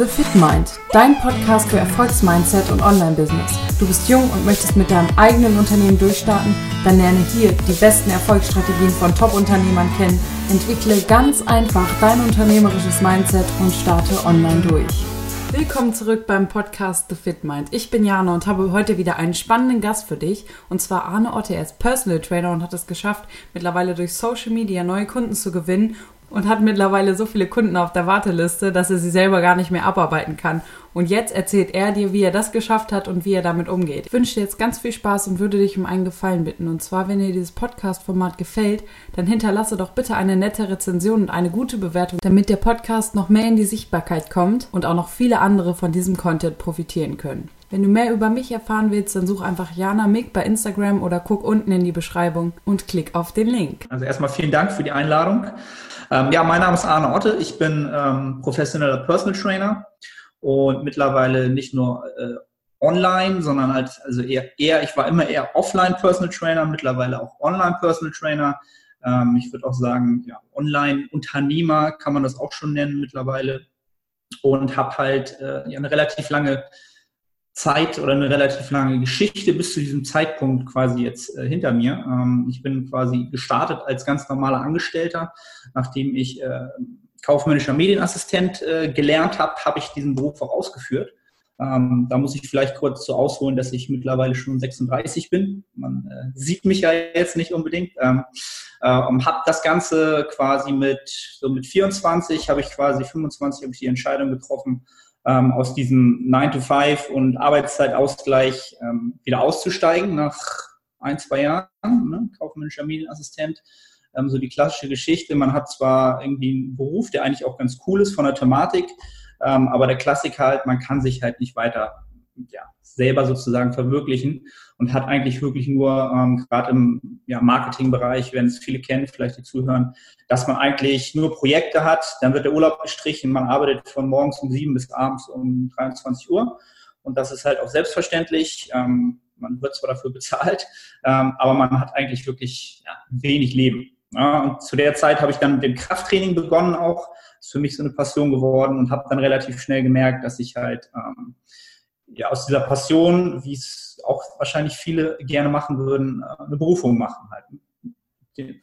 The Fit Mind, dein Podcast für Erfolgsmindset und Online-Business. Du bist jung und möchtest mit deinem eigenen Unternehmen durchstarten? Dann lerne hier die besten Erfolgsstrategien von Top-Unternehmern kennen, entwickle ganz einfach dein unternehmerisches Mindset und starte online durch. Willkommen zurück beim Podcast The Fit Mind. Ich bin Jana und habe heute wieder einen spannenden Gast für dich. Und zwar Arne Otte. Er ist Personal Trainer und hat es geschafft, mittlerweile durch Social Media neue Kunden zu gewinnen und hat mittlerweile so viele Kunden auf der Warteliste, dass er sie selber gar nicht mehr abarbeiten kann. Und jetzt erzählt er dir, wie er das geschafft hat und wie er damit umgeht. Ich wünsche dir jetzt ganz viel Spaß und würde dich um einen Gefallen bitten. Und zwar, wenn dir dieses Podcast-Format gefällt, dann hinterlasse doch bitte eine nette Rezension und eine gute Bewertung, damit der Podcast noch mehr in die Sichtbarkeit kommt und auch noch viele andere von diesem Content profitieren können. Wenn du mehr über mich erfahren willst, dann such einfach Jana Mick bei Instagram oder guck unten in die Beschreibung und klick auf den Link. Also erstmal vielen Dank für die Einladung. Ähm, ja, mein Name ist Arne Otte. Ich bin ähm, professioneller Personal Trainer und mittlerweile nicht nur äh, online, sondern halt, also eher, eher, ich war immer eher offline Personal Trainer, mittlerweile auch online Personal Trainer. Ähm, ich würde auch sagen, ja, Online-Unternehmer kann man das auch schon nennen mittlerweile und habe halt äh, eine relativ lange Zeit oder eine relativ lange Geschichte bis zu diesem Zeitpunkt quasi jetzt äh, hinter mir. Ähm, ich bin quasi gestartet als ganz normaler Angestellter, nachdem ich äh, kaufmännischer Medienassistent äh, gelernt habe, habe ich diesen Beruf auch ausgeführt. Ähm, da muss ich vielleicht kurz so ausholen, dass ich mittlerweile schon 36 bin. Man äh, sieht mich ja jetzt nicht unbedingt. Ähm, äh, habe das Ganze quasi mit so mit 24 habe ich quasi 25 habe ich die Entscheidung getroffen, ähm, aus diesem 9-to-5 und Arbeitszeitausgleich ähm, wieder auszusteigen nach ein, zwei Jahren, ne? kaufmännischer Medienassistent. Ähm, so die klassische Geschichte. Man hat zwar irgendwie einen Beruf, der eigentlich auch ganz cool ist von der Thematik, ähm, aber der Klassiker halt, man kann sich halt nicht weiter ja, selber sozusagen verwirklichen und hat eigentlich wirklich nur, ähm, gerade im ja, Marketingbereich, wenn es viele kennen, vielleicht die zuhören, dass man eigentlich nur Projekte hat, dann wird der Urlaub gestrichen, man arbeitet von morgens um sieben bis abends um 23 Uhr und das ist halt auch selbstverständlich. Ähm, man wird zwar dafür bezahlt, ähm, aber man hat eigentlich wirklich ja, wenig Leben. Ja, und zu der Zeit habe ich dann mit dem Krafttraining begonnen auch. Das ist für mich so eine Passion geworden und habe dann relativ schnell gemerkt, dass ich halt ähm, ja, aus dieser Passion, wie es auch wahrscheinlich viele gerne machen würden, äh, eine Berufung machen halt,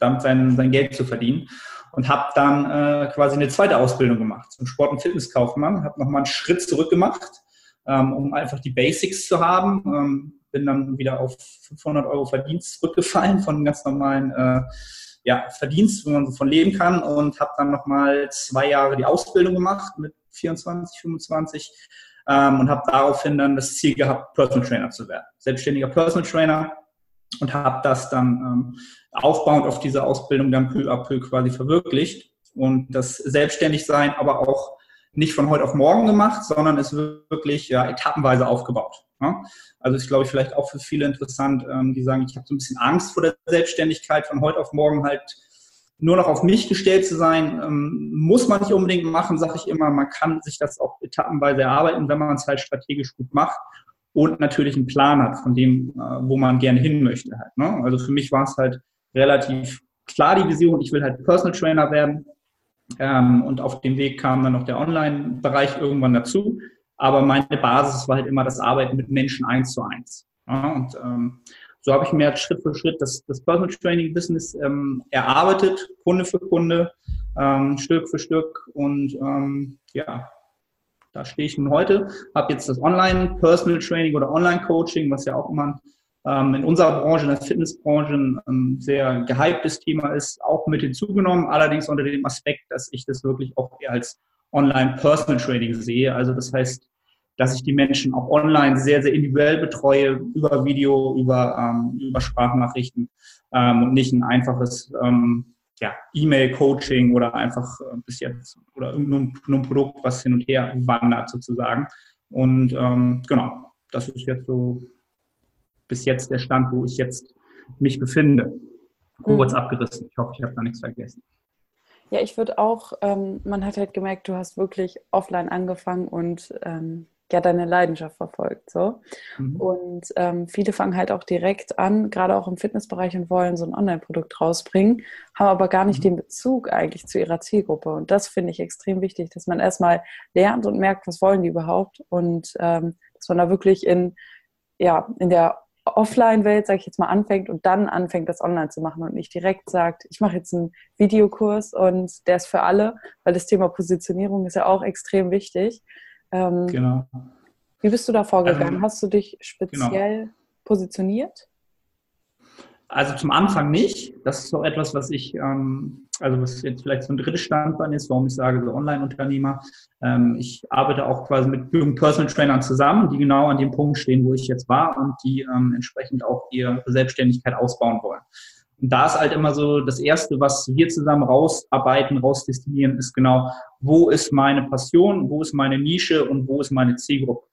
damit sein, sein Geld zu verdienen. Und habe dann äh, quasi eine zweite Ausbildung gemacht zum Sport- und Fitnesskaufmann, habe nochmal einen Schritt zurück gemacht, ähm, um einfach die Basics zu haben. Ähm, bin dann wieder auf 500 Euro Verdienst zurückgefallen von ganz normalen äh, ja, Verdienst, wo man so von leben kann und habe dann nochmal zwei Jahre die Ausbildung gemacht mit 24, 25 ähm, und habe daraufhin dann das Ziel gehabt, Personal Trainer zu werden. Selbstständiger Personal Trainer und habe das dann ähm, aufbauend auf diese Ausbildung dann peu à peu quasi verwirklicht und das Selbstständigsein aber auch nicht von heute auf morgen gemacht, sondern ist wirklich ja, etappenweise aufgebaut. Ja? Also ist, glaube ich, vielleicht auch für viele interessant, ähm, die sagen, ich habe so ein bisschen Angst vor der Selbstständigkeit, von heute auf morgen halt nur noch auf mich gestellt zu sein, ähm, muss man nicht unbedingt machen, sage ich immer. Man kann sich das auch etappenweise erarbeiten, wenn man es halt strategisch gut macht und natürlich einen Plan hat von dem, äh, wo man gerne hin möchte. Halt, ne? Also für mich war es halt relativ klar die Vision, ich will halt Personal Trainer werden. Ähm, und auf dem Weg kam dann noch der Online-Bereich irgendwann dazu. Aber meine Basis war halt immer das Arbeiten mit Menschen eins zu eins. Ja? Und ähm, so habe ich mir Schritt für Schritt das, das Personal Training Business ähm, erarbeitet, Kunde für Kunde, ähm, Stück für Stück. Und ähm, ja, da stehe ich nun heute, habe jetzt das Online Personal Training oder Online Coaching, was ja auch immer ähm, in unserer Branche, in der Fitnessbranche, ein sehr gehyptes Thema ist, auch mit hinzugenommen. Allerdings unter dem Aspekt, dass ich das wirklich auch eher als Online Personal Training sehe. Also das heißt, dass ich die Menschen auch online sehr, sehr individuell betreue, über Video, über, ähm, über Sprachnachrichten ähm, und nicht ein einfaches ähm, ja, E-Mail-Coaching oder einfach äh, bis jetzt oder nur, nur ein Produkt, was hin und her wandert sozusagen. Und ähm, genau, das ist jetzt so bis jetzt der Stand, wo ich jetzt mich befinde. Kurz mhm. abgerissen. Ich hoffe, ich habe da nichts vergessen. Ja, ich würde auch, ähm, man hat halt gemerkt, du hast wirklich offline angefangen und ähm, ja deine Leidenschaft verfolgt. So. Mhm. Und ähm, viele fangen halt auch direkt an, gerade auch im Fitnessbereich und wollen so ein Online-Produkt rausbringen, haben aber gar nicht mhm. den Bezug eigentlich zu ihrer Zielgruppe. Und das finde ich extrem wichtig, dass man erstmal lernt und merkt, was wollen die überhaupt und ähm, dass man da wirklich in, ja, in der Offline-Welt, sage ich jetzt mal, anfängt und dann anfängt, das online zu machen und nicht direkt sagt, ich mache jetzt einen Videokurs und der ist für alle, weil das Thema Positionierung ist ja auch extrem wichtig. Ähm, genau. Wie bist du da vorgegangen? Ähm, Hast du dich speziell genau. positioniert? Also zum Anfang nicht. Das ist so etwas, was ich, ähm, also was jetzt vielleicht so ein drittes Standbein ist, warum ich sage, so Online-Unternehmer. Ähm, ich arbeite auch quasi mit jungen Personal Trainern zusammen, die genau an dem Punkt stehen, wo ich jetzt war und die ähm, entsprechend auch ihre Selbstständigkeit ausbauen wollen. Und da ist halt immer so das Erste, was wir zusammen rausarbeiten, rausdestillieren, ist genau, wo ist meine Passion, wo ist meine Nische und wo ist meine Zielgruppe.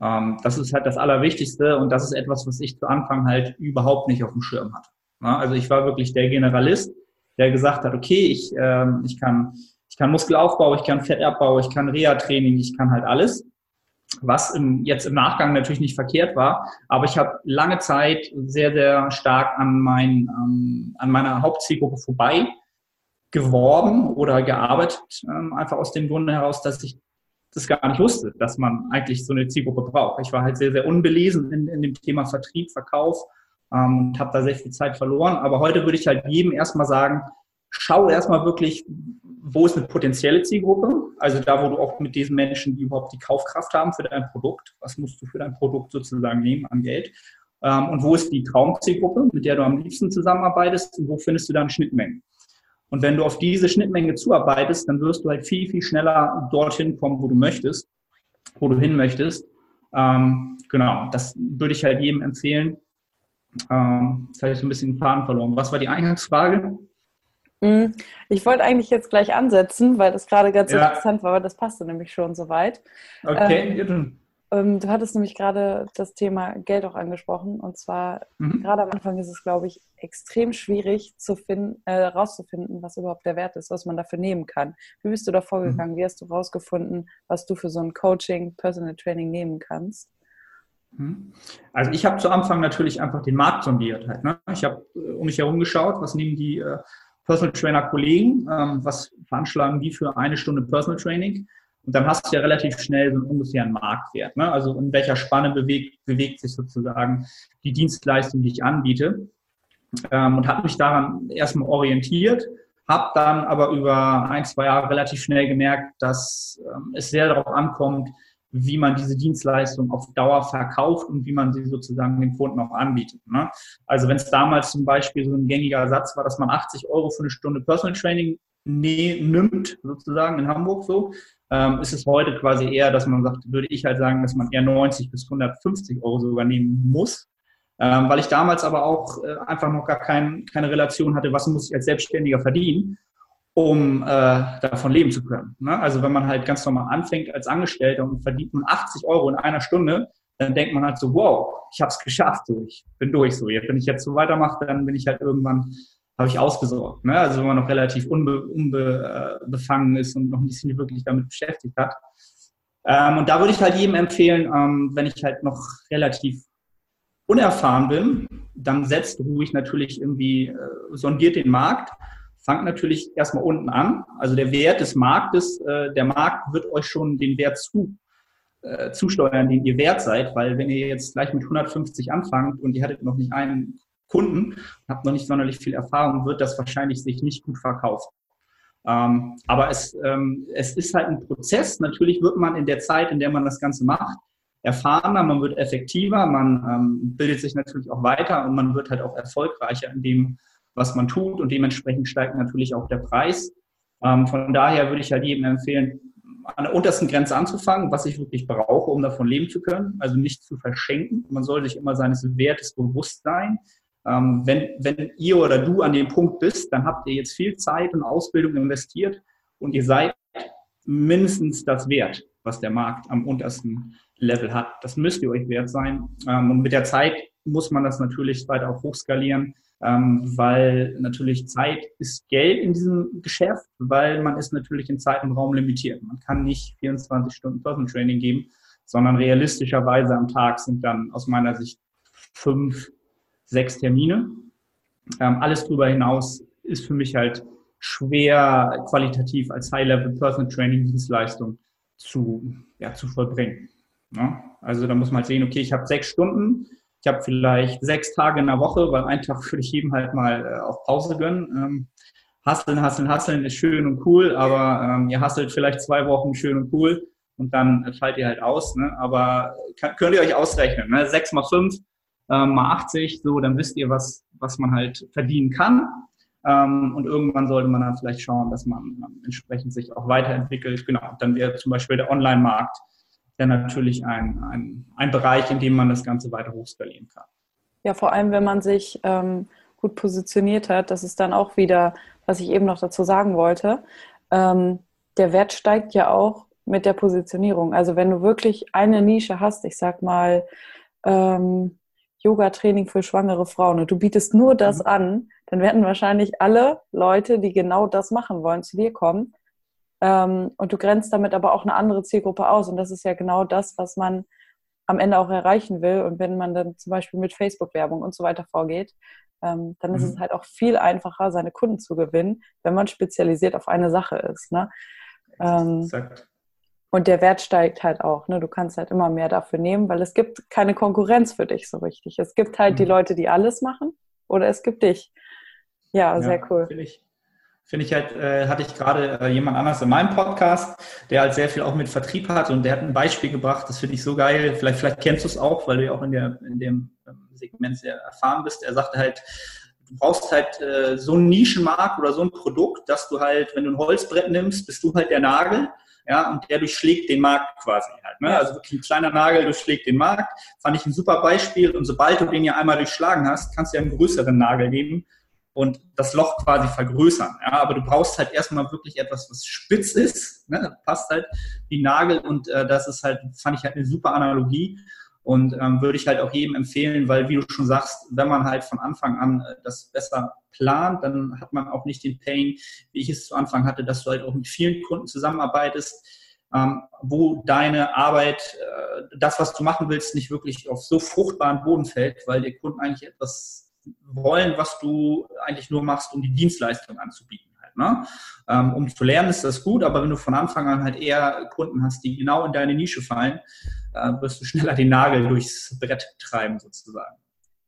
Ähm, das ist halt das Allerwichtigste und das ist etwas, was ich zu Anfang halt überhaupt nicht auf dem Schirm hatte. Ja, also ich war wirklich der Generalist, der gesagt hat, okay, ich, ähm, ich, kann, ich kann Muskelaufbau, ich kann Fettabbau, ich kann Reha-Training, ich kann halt alles was im, jetzt im Nachgang natürlich nicht verkehrt war. Aber ich habe lange Zeit sehr, sehr stark an, mein, ähm, an meiner Hauptzielgruppe vorbei geworben oder gearbeitet, ähm, einfach aus dem Grunde heraus, dass ich das gar nicht wusste, dass man eigentlich so eine Zielgruppe braucht. Ich war halt sehr, sehr unbelesen in, in dem Thema Vertrieb, Verkauf ähm, und habe da sehr viel Zeit verloren. Aber heute würde ich halt jedem erstmal sagen, schau erstmal wirklich, wo ist eine potenzielle Zielgruppe? Also da, wo du auch mit diesen Menschen, die überhaupt die Kaufkraft haben für dein Produkt, was musst du für dein Produkt sozusagen nehmen an Geld? Ähm, und wo ist die Traumzielgruppe, mit der du am liebsten zusammenarbeitest und wo findest du dann Schnittmengen? Und wenn du auf diese Schnittmenge zuarbeitest, dann wirst du halt viel, viel schneller dorthin kommen, wo du möchtest, wo du hin möchtest. Ähm, genau, das würde ich halt jedem empfehlen. Ähm, jetzt habe ich so ein bisschen den Faden verloren. Was war die Eingangsfrage? Mhm. Ich wollte eigentlich jetzt gleich ansetzen, weil das gerade ganz ja. interessant war, aber das passte nämlich schon soweit. Okay, ähm, ähm, du hattest nämlich gerade das Thema Geld auch angesprochen und zwar mhm. gerade am Anfang ist es, glaube ich, extrem schwierig zu finden, äh, rauszufinden, was überhaupt der Wert ist, was man dafür nehmen kann. Wie bist du da vorgegangen? Mhm. Wie hast du rausgefunden, was du für so ein Coaching, Personal Training nehmen kannst? Mhm. Also ich habe zu Anfang natürlich einfach den Markt sondiert. Halt, ne? Ich habe äh, um mich herum geschaut, was nehmen die äh, Personal Trainer Kollegen, ähm, was veranschlagen die für eine Stunde Personal Training? Und dann hast du ja relativ schnell so einen ungefähren Marktwert. Ne? Also in welcher Spanne bewegt, bewegt sich sozusagen die Dienstleistung, die ich anbiete. Ähm, und habe mich daran erstmal orientiert, habe dann aber über ein, zwei Jahre relativ schnell gemerkt, dass ähm, es sehr darauf ankommt, wie man diese Dienstleistung auf Dauer verkauft und wie man sie sozusagen dem Kunden auch anbietet. Ne? Also wenn es damals zum Beispiel so ein gängiger Satz war, dass man 80 Euro für eine Stunde Personal Training nee, nimmt, sozusagen in Hamburg so, ähm, ist es heute quasi eher, dass man sagt, würde ich halt sagen, dass man eher 90 bis 150 Euro sogar nehmen muss. Ähm, weil ich damals aber auch äh, einfach noch gar kein, keine Relation hatte, was muss ich als Selbstständiger verdienen um äh, davon leben zu können. Ne? Also wenn man halt ganz normal anfängt als Angestellter und verdient man 80 Euro in einer Stunde, dann denkt man halt so, wow, ich habe es geschafft, so, ich bin durch so. Jetzt, wenn ich jetzt so weitermache, dann bin ich halt irgendwann, habe ich ausgesorgt. Ne? Also wenn man noch relativ unbefangen unbe, äh, ist und noch nicht wirklich damit beschäftigt hat. Ähm, und da würde ich halt jedem empfehlen, ähm, wenn ich halt noch relativ unerfahren bin, dann setzt ruhig natürlich irgendwie, äh, sondiert den Markt fangt natürlich erstmal unten an. Also der Wert des Marktes, äh, der Markt wird euch schon den Wert zu, äh, zusteuern, den ihr wert seid, weil wenn ihr jetzt gleich mit 150 anfangt und ihr hattet noch nicht einen Kunden, habt noch nicht sonderlich viel Erfahrung, wird das wahrscheinlich sich nicht gut verkaufen. Ähm, aber es, ähm, es ist halt ein Prozess. Natürlich wird man in der Zeit, in der man das Ganze macht, erfahrener, man wird effektiver, man ähm, bildet sich natürlich auch weiter und man wird halt auch erfolgreicher in dem, was man tut und dementsprechend steigt natürlich auch der Preis. Ähm, von daher würde ich halt jedem empfehlen, an der untersten Grenze anzufangen, was ich wirklich brauche, um davon leben zu können. Also nicht zu verschenken. Man soll sich immer seines Wertes bewusst sein. Ähm, wenn, wenn ihr oder du an dem Punkt bist, dann habt ihr jetzt viel Zeit und Ausbildung investiert und ihr seid mindestens das Wert, was der Markt am untersten Level hat. Das müsst ihr euch wert sein. Ähm, und mit der Zeit muss man das natürlich weiter auch hochskalieren ähm, weil natürlich Zeit ist Geld in diesem Geschäft, weil man ist natürlich in Zeit und Raum limitiert. Man kann nicht 24 Stunden Personal Training geben, sondern realistischerweise am Tag sind dann aus meiner Sicht fünf, sechs Termine. Ähm, alles darüber hinaus ist für mich halt schwer qualitativ als High-Level Personal Training Dienstleistung zu, ja, zu vollbringen. Ja? Also da muss man halt sehen, okay, ich habe sechs Stunden, ich habe vielleicht sechs Tage in der Woche, weil einen Tag würde ich jedem halt mal äh, auf Pause gönnen. Ähm, hasseln, hasseln, hasseln ist schön und cool, aber ähm, ihr hasselt vielleicht zwei Wochen schön und cool und dann fallt ihr halt aus. Ne? Aber kann, könnt ihr euch ausrechnen, ne? sechs mal fünf ähm, mal 80, so, dann wisst ihr, was, was man halt verdienen kann. Ähm, und irgendwann sollte man dann vielleicht schauen, dass man ähm, entsprechend sich auch weiterentwickelt. Genau, dann wäre zum Beispiel der Online-Markt ja natürlich ein, ein, ein Bereich, in dem man das Ganze weiter hochskalieren kann. Ja, vor allem, wenn man sich ähm, gut positioniert hat, das ist dann auch wieder, was ich eben noch dazu sagen wollte. Ähm, der Wert steigt ja auch mit der Positionierung. Also wenn du wirklich eine Nische hast, ich sag mal, ähm, Yoga-Training für schwangere Frauen und du bietest nur das mhm. an, dann werden wahrscheinlich alle Leute, die genau das machen wollen, zu dir kommen. Ähm, und du grenzt damit aber auch eine andere Zielgruppe aus. Und das ist ja genau das, was man am Ende auch erreichen will. Und wenn man dann zum Beispiel mit Facebook-Werbung und so weiter vorgeht, ähm, dann mhm. ist es halt auch viel einfacher, seine Kunden zu gewinnen, wenn man spezialisiert auf eine Sache ist. Ne? Ähm, Exakt. Und der Wert steigt halt auch. Ne? Du kannst halt immer mehr dafür nehmen, weil es gibt keine Konkurrenz für dich so richtig. Es gibt halt mhm. die Leute, die alles machen oder es gibt dich. Ja, ja sehr cool. Finde ich, find ich halt, äh, hatte ich gerade äh, jemand anders in meinem Podcast, der halt sehr viel auch mit Vertrieb hat und der hat ein Beispiel gebracht, das finde ich so geil. Vielleicht, vielleicht kennst du es auch, weil du ja auch in, der, in dem ähm, Segment sehr erfahren bist. Er sagte halt, du brauchst halt äh, so einen Nischenmarkt oder so ein Produkt, dass du halt, wenn du ein Holzbrett nimmst, bist du halt der Nagel ja, und der durchschlägt den Markt quasi halt. Ne? Also wirklich ein kleiner Nagel durchschlägt den Markt. Fand ich ein super Beispiel. Und sobald du den ja einmal durchschlagen hast, kannst du ja einen größeren Nagel nehmen und das Loch quasi vergrößern. Ja, aber du brauchst halt erstmal wirklich etwas, was spitz ist. Ne? Passt halt wie Nagel und äh, das ist halt, fand ich halt eine super Analogie. Und ähm, würde ich halt auch jedem empfehlen, weil wie du schon sagst, wenn man halt von Anfang an äh, das besser plant, dann hat man auch nicht den Pain, wie ich es zu Anfang hatte, dass du halt auch mit vielen Kunden zusammenarbeitest, ähm, wo deine Arbeit, äh, das, was du machen willst, nicht wirklich auf so fruchtbaren Boden fällt, weil die Kunden eigentlich etwas wollen, was du eigentlich nur machst, um die Dienstleistung anzubieten. Halt, ne? ähm, um zu lernen ist das gut, aber wenn du von Anfang an halt eher Kunden hast, die genau in deine Nische fallen, äh, wirst du schneller den Nagel durchs Brett treiben sozusagen.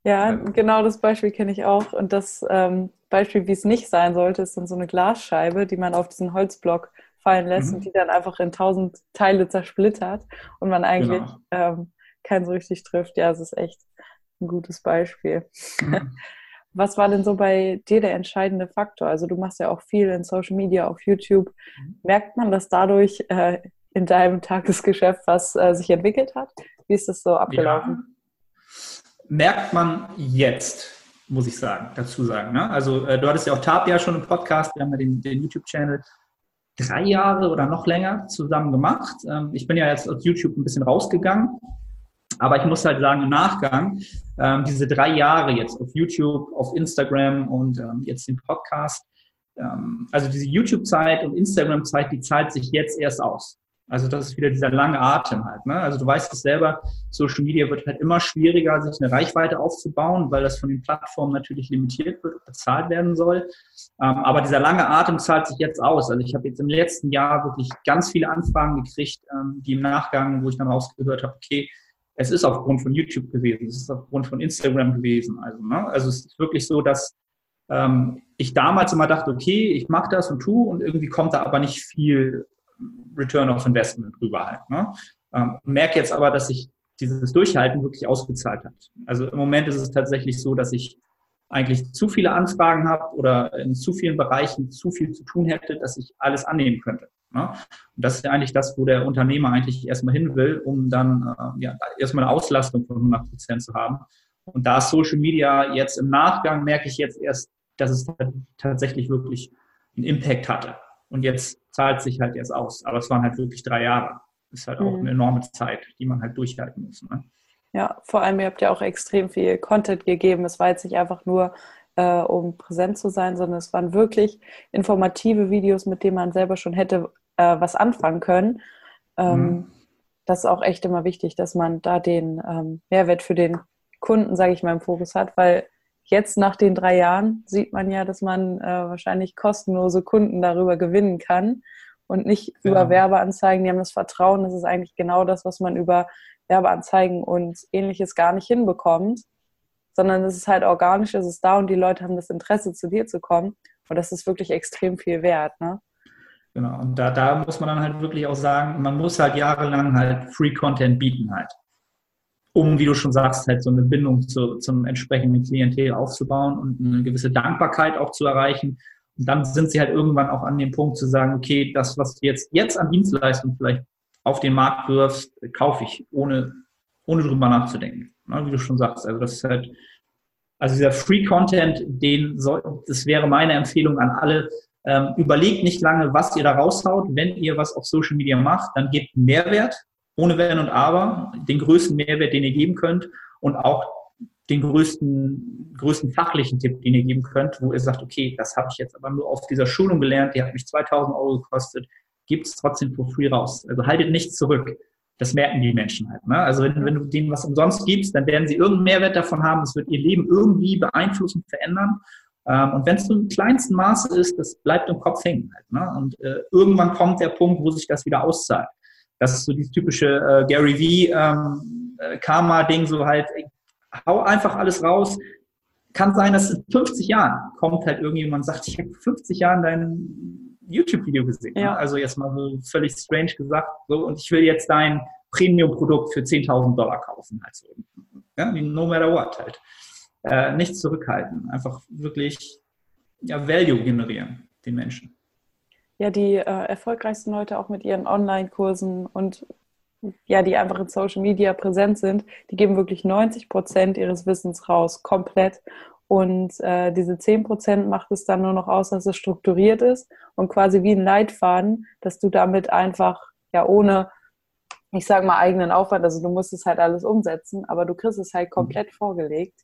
Ja, genau das Beispiel kenne ich auch. Und das ähm, Beispiel, wie es nicht sein sollte, ist dann so eine Glasscheibe, die man auf diesen Holzblock fallen lässt mhm. und die dann einfach in tausend Teile zersplittert und man eigentlich genau. ähm, keinen so richtig trifft. Ja, es ist echt ein gutes Beispiel. Mhm. Was war denn so bei dir der entscheidende Faktor? Also du machst ja auch viel in Social Media, auf YouTube. Mhm. Merkt man, dass dadurch äh, in deinem Tagesgeschäft was äh, sich entwickelt hat? Wie ist das so abgelaufen? Ja, merkt man jetzt, muss ich sagen, dazu sagen. Ne? Also äh, du hattest ja auch Tapia schon im Podcast, wir haben ja den, den YouTube-Channel drei Jahre oder noch länger zusammen gemacht. Ähm, ich bin ja jetzt aus YouTube ein bisschen rausgegangen, aber ich muss halt sagen, im Nachgang, ähm, diese drei Jahre jetzt auf YouTube, auf Instagram und ähm, jetzt den Podcast, ähm, also diese YouTube-Zeit und Instagram-Zeit, die zahlt sich jetzt erst aus. Also das ist wieder dieser lange Atem halt. Ne? Also du weißt es selber, Social Media wird halt immer schwieriger, sich eine Reichweite aufzubauen, weil das von den Plattformen natürlich limitiert wird bezahlt werden soll. Ähm, aber dieser lange Atem zahlt sich jetzt aus. Also ich habe jetzt im letzten Jahr wirklich ganz viele Anfragen gekriegt, ähm, die im Nachgang, wo ich dann rausgehört habe, okay, es ist aufgrund von YouTube gewesen, es ist aufgrund von Instagram gewesen. Also, ne? also es ist wirklich so, dass ähm, ich damals immer dachte, okay, ich mache das und tu und irgendwie kommt da aber nicht viel Return of Investment rüber halt. Ne? Ähm, merke jetzt aber, dass sich dieses Durchhalten wirklich ausgezahlt hat. Also im Moment ist es tatsächlich so, dass ich eigentlich zu viele Anfragen habe oder in zu vielen Bereichen zu viel zu tun hätte, dass ich alles annehmen könnte. Ne? Und das ist ja eigentlich das, wo der Unternehmer eigentlich erstmal hin will, um dann äh, ja, erstmal eine Auslastung von 100 Prozent zu haben. Und da Social Media jetzt im Nachgang merke ich jetzt erst, dass es tatsächlich wirklich einen Impact hatte. Und jetzt zahlt sich halt jetzt aus. Aber es waren halt wirklich drei Jahre. Das ist halt auch mhm. eine enorme Zeit, die man halt durchhalten muss. Ne? Ja, vor allem, ihr habt ja auch extrem viel Content gegeben. Es war jetzt nicht einfach nur, äh, um präsent zu sein, sondern es waren wirklich informative Videos, mit denen man selber schon hätte äh, was anfangen können. Ähm, mhm. das ist auch echt immer wichtig, dass man da den ähm, Mehrwert für den Kunden, sage ich mal, im Fokus hat, weil jetzt nach den drei Jahren sieht man ja, dass man äh, wahrscheinlich kostenlose Kunden darüber gewinnen kann und nicht ja. über Werbeanzeigen. Die haben das Vertrauen, das ist eigentlich genau das, was man über Werbeanzeigen und ähnliches gar nicht hinbekommt, sondern es ist halt organisch, es ist da und die Leute haben das Interesse, zu dir zu kommen. Und das ist wirklich extrem viel wert. Ne? Genau, und da, da muss man dann halt wirklich auch sagen, man muss halt jahrelang halt Free Content bieten halt. Um, wie du schon sagst, halt so eine Bindung zu, zum entsprechenden Klientel aufzubauen und eine gewisse Dankbarkeit auch zu erreichen. Und dann sind sie halt irgendwann auch an dem Punkt zu sagen, okay, das, was du jetzt, jetzt an Dienstleistungen vielleicht auf den Markt wirfst, kaufe ich, ohne, ohne drüber nachzudenken. Ne, wie du schon sagst. Also das ist halt, also dieser Free Content, den soll, das wäre meine Empfehlung an alle, ähm, überlegt nicht lange, was ihr da raushaut. Wenn ihr was auf Social Media macht, dann gebt Mehrwert, ohne Wenn und Aber, den größten Mehrwert, den ihr geben könnt und auch den größten, größten fachlichen Tipp, den ihr geben könnt, wo ihr sagt, okay, das habe ich jetzt aber nur auf dieser Schulung gelernt, die hat mich 2000 Euro gekostet, gibt es trotzdem for free raus. Also haltet nichts zurück. Das merken die Menschen halt. Ne? Also wenn, wenn du denen was umsonst gibst, dann werden sie irgendeinen Mehrwert davon haben. Es wird ihr Leben irgendwie beeinflussen, verändern. Ähm, und wenn es nur im kleinsten Maße ist, das bleibt im Kopf hängen. Halt, ne? Und äh, irgendwann kommt der Punkt, wo sich das wieder auszahlt. Das ist so dieses typische äh, Gary V ähm, äh, Karma-Ding, so halt, ey, hau einfach alles raus. Kann sein, dass in 50 Jahren kommt halt irgendjemand und sagt, ich habe 50 Jahren dein YouTube-Video gesehen. Ne? Ja. Also jetzt mal so völlig strange gesagt, so, und ich will jetzt dein Premium-Produkt für 10.000 Dollar kaufen. Also, ja, no matter what halt äh, nichts zurückhalten. Einfach wirklich ja, Value generieren, den Menschen. Ja, die äh, erfolgreichsten Leute auch mit ihren Online-Kursen und ja, die einfach in Social Media präsent sind, die geben wirklich 90 Prozent ihres Wissens raus, komplett. Und äh, diese 10 Prozent macht es dann nur noch aus, dass es strukturiert ist und quasi wie ein Leitfaden, dass du damit einfach ja ohne, ich sage mal, eigenen Aufwand, also du musst es halt alles umsetzen, aber du kriegst es halt komplett mhm. vorgelegt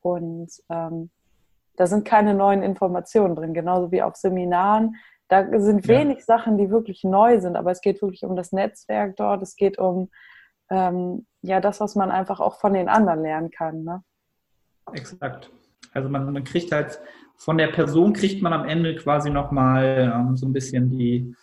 und ähm, da sind keine neuen Informationen drin, genauso wie auf Seminaren. Da sind wenig ja. Sachen, die wirklich neu sind, aber es geht wirklich um das Netzwerk dort, es geht um ähm, ja das, was man einfach auch von den anderen lernen kann. Ne? Exakt. Also man, man kriegt halt von der Person kriegt man am Ende quasi nochmal ähm, so ein bisschen die,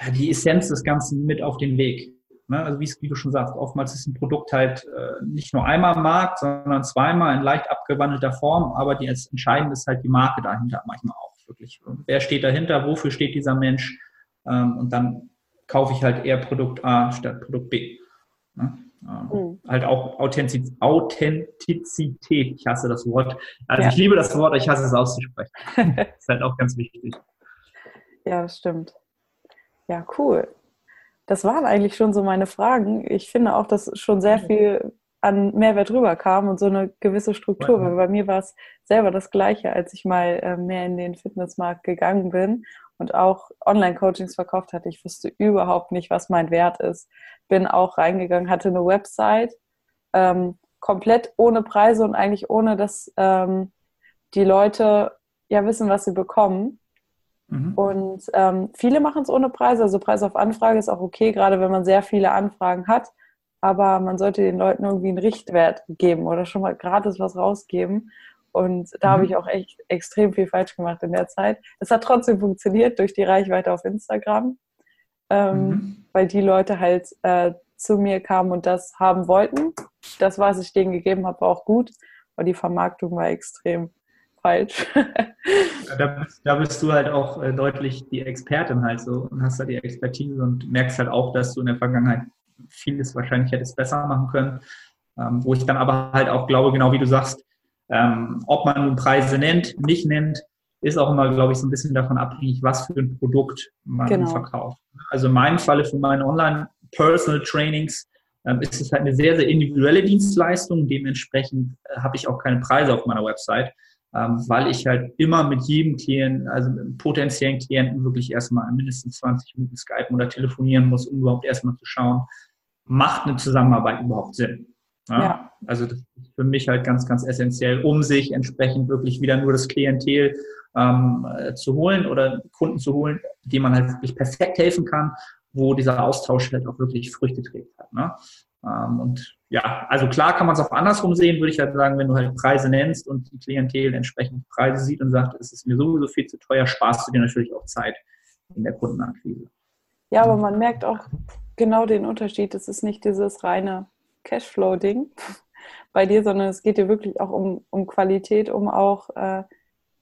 ja, die Essenz des Ganzen mit auf den Weg. Ne? Also wie, du schon sagst, oftmals ist ein Produkt halt äh, nicht nur einmal am Markt, sondern zweimal in leicht abgewandelter Form, aber die als entscheidend ist halt die Marke dahinter manchmal auch wirklich. Wer steht dahinter? Wofür steht dieser Mensch? Ähm, und dann kaufe ich halt eher Produkt A statt Produkt B. Ne? Mhm. Halt auch Authentiz Authentizität. Ich hasse das Wort. Also ja. ich liebe das Wort, ich hasse es auszusprechen. ist halt auch ganz wichtig. Ja, das stimmt. Ja, cool das waren eigentlich schon so meine Fragen. Ich finde auch, dass schon sehr viel an Mehrwert rüberkam und so eine gewisse Struktur. Weil bei mir war es selber das Gleiche, als ich mal äh, mehr in den Fitnessmarkt gegangen bin und auch Online-Coachings verkauft hatte. Ich wusste überhaupt nicht, was mein Wert ist. Bin auch reingegangen, hatte eine Website, ähm, komplett ohne Preise und eigentlich ohne, dass ähm, die Leute ja wissen, was sie bekommen. Mhm. Und ähm, viele machen es ohne Preise. Also Preis auf Anfrage ist auch okay, gerade wenn man sehr viele Anfragen hat. Aber man sollte den Leuten irgendwie einen Richtwert geben oder schon mal gratis was rausgeben. Und da mhm. habe ich auch echt extrem viel falsch gemacht in der Zeit. Es hat trotzdem funktioniert durch die Reichweite auf Instagram, ähm, mhm. weil die Leute halt äh, zu mir kamen und das haben wollten. Das, was ich denen gegeben habe, war auch gut. Aber die Vermarktung war extrem falsch. da, bist, da, bist, du halt auch äh, deutlich die Expertin halt so und hast da die Expertise und merkst halt auch, dass du in der Vergangenheit vieles wahrscheinlich hättest besser machen können. Ähm, wo ich dann aber halt auch glaube, genau wie du sagst, ähm, ob man nun Preise nennt, nicht nennt, ist auch immer, glaube ich, so ein bisschen davon abhängig, was für ein Produkt man genau. verkauft. Also in meinem Falle für meine Online-Personal-Trainings ähm, ist es halt eine sehr, sehr individuelle Dienstleistung. Dementsprechend äh, habe ich auch keine Preise auf meiner Website ähm, weil ich halt immer mit jedem Klienten, also mit potenziellen Klienten wirklich erstmal mindestens 20 Minuten skypen oder telefonieren muss, um überhaupt erstmal zu schauen, macht eine Zusammenarbeit überhaupt Sinn? Ja? ja. Also das ist für mich halt ganz, ganz essentiell, um sich entsprechend wirklich wieder nur das Klientel ähm, äh, zu holen oder Kunden zu holen, dem man halt wirklich perfekt helfen kann wo dieser Austausch halt auch wirklich Früchte trägt hat. Ne? Ähm, und ja, also klar kann man es auch andersrum sehen, würde ich halt sagen, wenn du halt Preise nennst und die Klientel entsprechend Preise sieht und sagt, es ist mir sowieso viel zu teuer, sparst du dir natürlich auch Zeit in der Kundenakquise. Ja, aber man merkt auch genau den Unterschied. Es ist nicht dieses reine Cashflow-Ding bei dir, sondern es geht dir wirklich auch um, um Qualität, um auch, äh,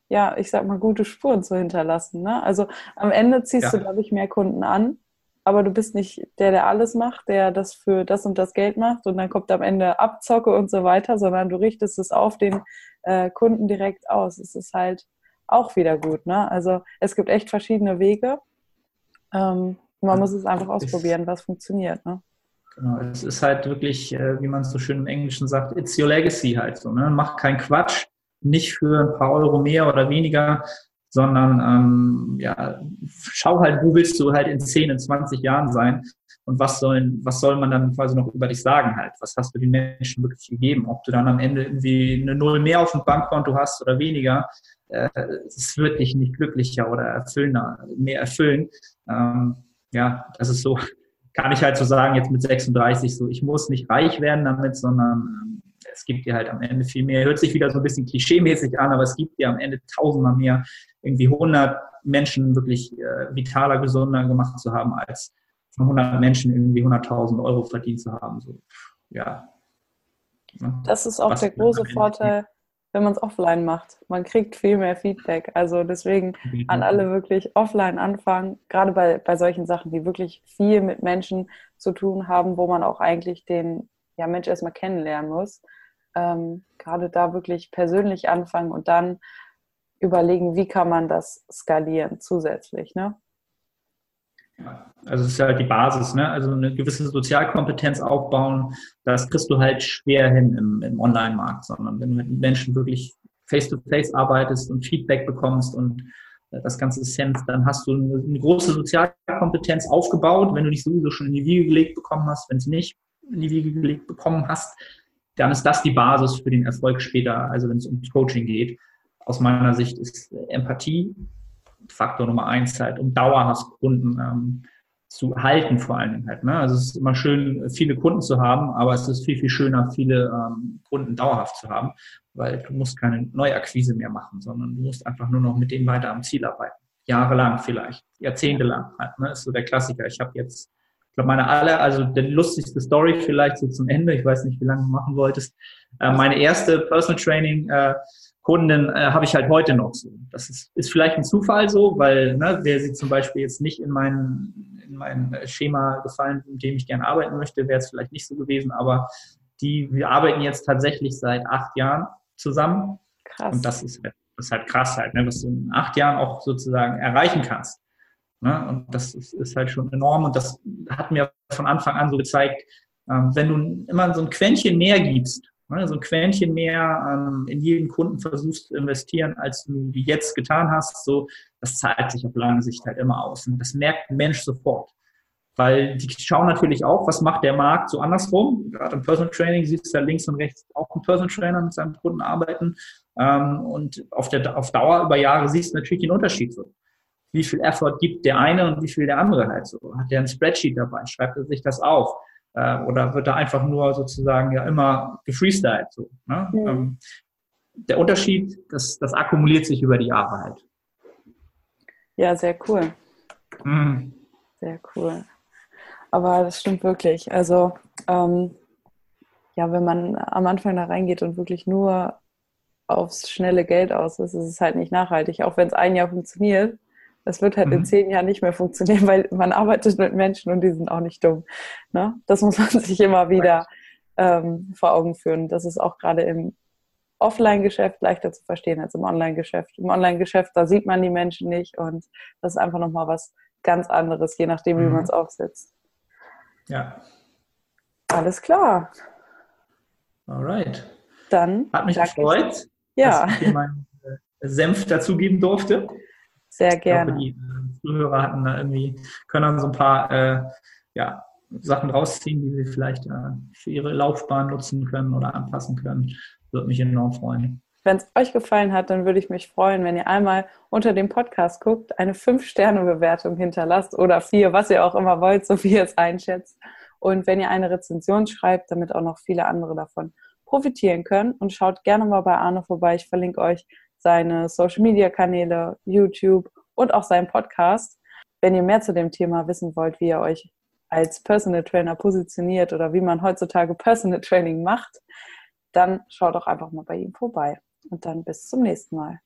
ja, ich sag mal, gute Spuren zu hinterlassen. Ne? Also am Ende ziehst ja. du, glaube ich, mehr Kunden an, aber du bist nicht der, der alles macht, der das für das und das Geld macht und dann kommt am Ende Abzocke und so weiter, sondern du richtest es auf den äh, Kunden direkt aus. Es ist halt auch wieder gut. Ne? Also es gibt echt verschiedene Wege. Ähm, man muss es einfach ausprobieren, was funktioniert. Ne? Genau, es ist halt wirklich, äh, wie man es so schön im Englischen sagt, it's your legacy halt so. Ne? Mach keinen Quatsch, nicht für ein paar Euro mehr oder weniger, sondern ähm, ja, schau halt, wo willst du halt in 10, in 20 Jahren sein und was sollen, was soll man dann quasi noch über dich sagen halt? Was hast du den Menschen wirklich gegeben? Ob du dann am Ende irgendwie eine Null mehr auf dem Bankkonto hast oder weniger, äh, es wird dich nicht glücklicher oder erfüllender, mehr erfüllen. Ähm, ja, das ist so, kann ich halt so sagen, jetzt mit 36 so, ich muss nicht reich werden damit, sondern ähm, es gibt dir halt am Ende viel mehr. Hört sich wieder so ein bisschen klischeemäßig an, aber es gibt dir am Ende tausendmal mehr, irgendwie 100 Menschen wirklich äh, vitaler, gesunder gemacht zu haben, als von 100 Menschen irgendwie 100.000 Euro verdient zu haben. So, ja. Das ist auch Was der große Vorteil, wenn man es offline macht. Man kriegt viel mehr Feedback. Also deswegen an alle wirklich offline anfangen, gerade bei, bei solchen Sachen, die wirklich viel mit Menschen zu tun haben, wo man auch eigentlich den ja, Mensch erstmal kennenlernen muss ähm, gerade da wirklich persönlich anfangen und dann überlegen, wie kann man das skalieren zusätzlich. Ne? Also es ist halt die Basis, ne? Also eine gewisse Sozialkompetenz aufbauen, das kriegst du halt schwer hin im, im Online-Markt, sondern wenn du mit Menschen wirklich face-to-face -face arbeitest und Feedback bekommst und äh, das ganze Sense, dann hast du eine, eine, große Sozialkompetenz aufgebaut, wenn du dich sowieso schon in die Wiege gelegt bekommen hast, wenn es nicht in die Wiege gelegt bekommen hast, dann ist das die Basis für den Erfolg später, also wenn es um Coaching geht. Aus meiner Sicht ist Empathie Faktor Nummer eins halt, um dauerhaft Kunden ähm, zu halten vor allen Dingen halt. Ne? Also es ist immer schön, viele Kunden zu haben, aber es ist viel, viel schöner, viele ähm, Kunden dauerhaft zu haben, weil du musst keine Neuakquise mehr machen, sondern du musst einfach nur noch mit denen weiter am Ziel arbeiten. Jahrelang vielleicht, jahrzehntelang halt. Ne? Ist so der Klassiker. Ich habe jetzt ich glaube, meine aller, also die lustigste Story vielleicht so zum Ende, ich weiß nicht, wie lange du machen wolltest. Äh, meine erste Personal Training äh, Kundin äh, habe ich halt heute noch so. Das ist, ist vielleicht ein Zufall so, weil ne, wäre sie zum Beispiel jetzt nicht in mein, in mein Schema gefallen, mit dem ich gerne arbeiten möchte, wäre es vielleicht nicht so gewesen. Aber die, wir arbeiten jetzt tatsächlich seit acht Jahren zusammen. Krass. Und das ist, das ist halt krass halt, ne, was du in acht Jahren auch sozusagen erreichen kannst. Ne? Und das ist, ist, halt schon enorm und das hat mir von Anfang an so gezeigt, ähm, wenn du immer so ein Quäntchen mehr gibst, ne? so ein Quäntchen mehr ähm, in jeden Kunden versuchst zu investieren, als du jetzt getan hast, so, das zahlt sich auf lange Sicht halt immer aus. Und das merkt ein Mensch sofort. Weil die schauen natürlich auch, was macht der Markt so andersrum. Gerade im Personal Training siehst du ja links und rechts auch einen Personal Trainer mit seinem Kunden arbeiten. Ähm, und auf, der, auf Dauer über Jahre siehst du natürlich den Unterschied so wie viel Effort gibt der eine und wie viel der andere halt so. Hat der ein Spreadsheet dabei? Schreibt er sich das auf? Äh, oder wird er einfach nur sozusagen ja immer gefreestylt so? Ne? Mhm. Ähm, der Unterschied, das, das akkumuliert sich über die Jahre halt. Ja, sehr cool. Mhm. Sehr cool. Aber das stimmt wirklich. Also, ähm, ja, wenn man am Anfang da reingeht und wirklich nur aufs schnelle Geld aus ist, ist es halt nicht nachhaltig. Auch wenn es ein Jahr funktioniert, das wird halt mhm. in zehn Jahren nicht mehr funktionieren, weil man arbeitet mit Menschen und die sind auch nicht dumm. Ne? Das muss man sich immer wieder ähm, vor Augen führen. Das ist auch gerade im Offline-Geschäft leichter zu verstehen als im Online-Geschäft. Im Online-Geschäft, da sieht man die Menschen nicht und das ist einfach nochmal was ganz anderes, je nachdem, wie mhm. man es aufsetzt. Ja. Alles klar. Alright. Dann. Hat mich gefreut, ja. dass ich dir meinen äh, Senf dazugeben durfte. Sehr gerne. Ich glaube, die Zuhörer hatten da irgendwie, können dann so ein paar äh, ja, Sachen rausziehen, die sie vielleicht äh, für ihre Laufbahn nutzen können oder anpassen können. Würde mich enorm freuen. Wenn es euch gefallen hat, dann würde ich mich freuen, wenn ihr einmal unter dem Podcast guckt, eine 5-Sterne-Bewertung hinterlasst oder vier, was ihr auch immer wollt, so wie ihr es einschätzt. Und wenn ihr eine Rezension schreibt, damit auch noch viele andere davon profitieren können. Und schaut gerne mal bei Arne vorbei. Ich verlinke euch seine Social-Media-Kanäle, YouTube und auch seinen Podcast. Wenn ihr mehr zu dem Thema wissen wollt, wie ihr euch als Personal Trainer positioniert oder wie man heutzutage Personal Training macht, dann schaut doch einfach mal bei ihm vorbei. Und dann bis zum nächsten Mal.